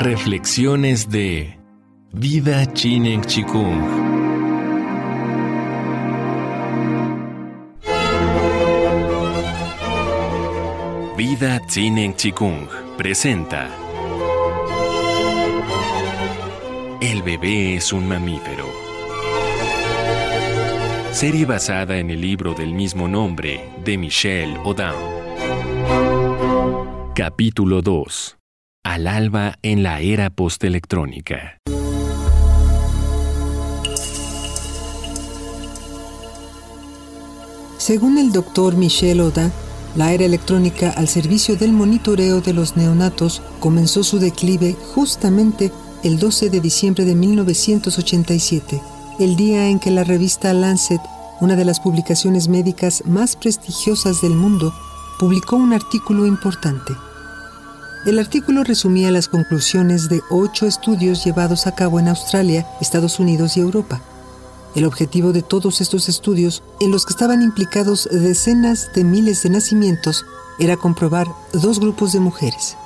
Reflexiones de Vida Chinen Chikung. Vida Chinen Chikung presenta El bebé es un mamífero. Serie basada en el libro del mismo nombre de Michel Audin. Capítulo 2 al alba en la era postelectrónica. Según el doctor Michel Oda, la era electrónica al servicio del monitoreo de los neonatos comenzó su declive justamente el 12 de diciembre de 1987, el día en que la revista Lancet, una de las publicaciones médicas más prestigiosas del mundo, publicó un artículo importante. El artículo resumía las conclusiones de ocho estudios llevados a cabo en Australia, Estados Unidos y Europa. El objetivo de todos estos estudios, en los que estaban implicados decenas de miles de nacimientos, era comprobar dos grupos de mujeres.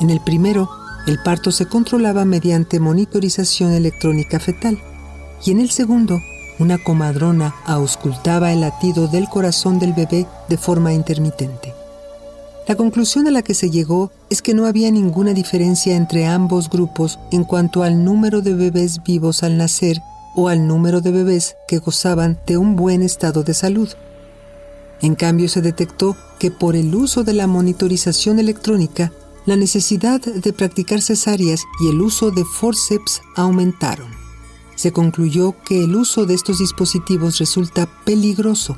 En el primero, el parto se controlaba mediante monitorización electrónica fetal, y en el segundo, una comadrona auscultaba el latido del corazón del bebé de forma intermitente. La conclusión a la que se llegó es que no había ninguna diferencia entre ambos grupos en cuanto al número de bebés vivos al nacer o al número de bebés que gozaban de un buen estado de salud. En cambio, se detectó que por el uso de la monitorización electrónica, la necesidad de practicar cesáreas y el uso de forceps aumentaron. Se concluyó que el uso de estos dispositivos resulta peligroso,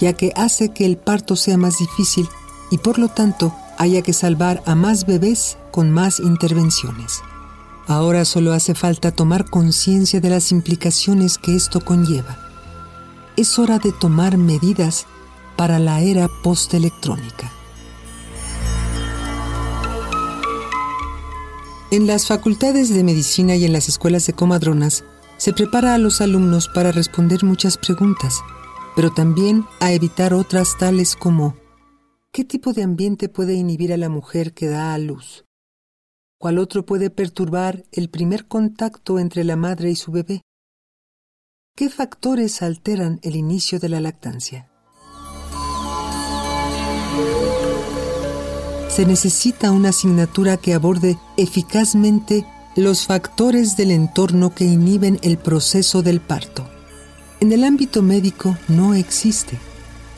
ya que hace que el parto sea más difícil y por lo tanto haya que salvar a más bebés con más intervenciones. Ahora solo hace falta tomar conciencia de las implicaciones que esto conlleva. Es hora de tomar medidas para la era postelectrónica. En las facultades de medicina y en las escuelas de comadronas se prepara a los alumnos para responder muchas preguntas, pero también a evitar otras tales como ¿Qué tipo de ambiente puede inhibir a la mujer que da a luz? ¿Cuál otro puede perturbar el primer contacto entre la madre y su bebé? ¿Qué factores alteran el inicio de la lactancia? Se necesita una asignatura que aborde eficazmente los factores del entorno que inhiben el proceso del parto. En el ámbito médico no existe.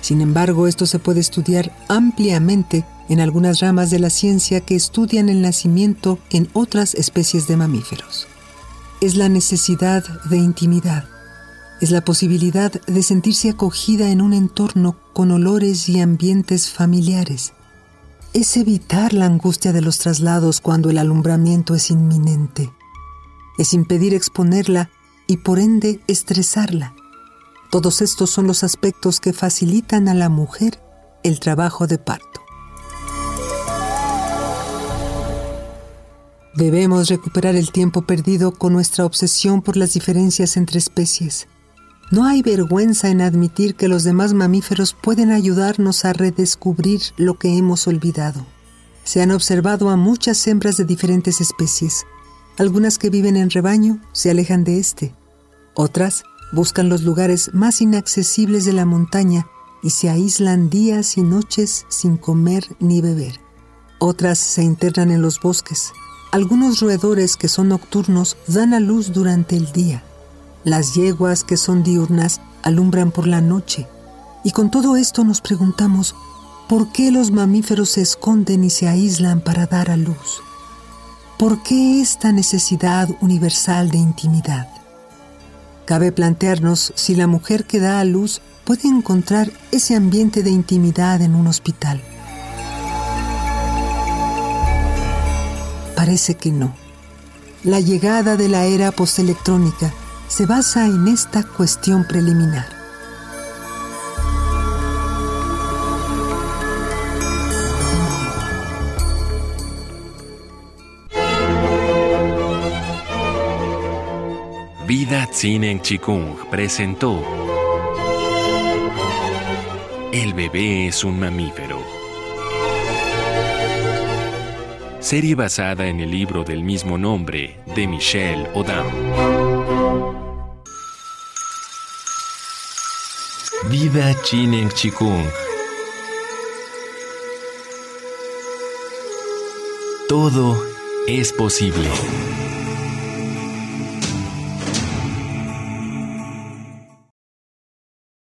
Sin embargo, esto se puede estudiar ampliamente en algunas ramas de la ciencia que estudian el nacimiento en otras especies de mamíferos. Es la necesidad de intimidad, es la posibilidad de sentirse acogida en un entorno con olores y ambientes familiares. Es evitar la angustia de los traslados cuando el alumbramiento es inminente. Es impedir exponerla y por ende estresarla. Todos estos son los aspectos que facilitan a la mujer el trabajo de parto. Debemos recuperar el tiempo perdido con nuestra obsesión por las diferencias entre especies. No hay vergüenza en admitir que los demás mamíferos pueden ayudarnos a redescubrir lo que hemos olvidado. Se han observado a muchas hembras de diferentes especies. Algunas que viven en rebaño se alejan de este. Otras Buscan los lugares más inaccesibles de la montaña y se aíslan días y noches sin comer ni beber. Otras se internan en los bosques. Algunos roedores que son nocturnos dan a luz durante el día. Las yeguas que son diurnas alumbran por la noche. Y con todo esto nos preguntamos, ¿por qué los mamíferos se esconden y se aíslan para dar a luz? ¿Por qué esta necesidad universal de intimidad? Cabe plantearnos si la mujer que da a luz puede encontrar ese ambiente de intimidad en un hospital. Parece que no. La llegada de la era postelectrónica se basa en esta cuestión preliminar. Vida en Chikung presentó El bebé es un mamífero. serie basada en el libro del mismo nombre de Michel Odam. Vida Chinen Chikung. Todo es posible.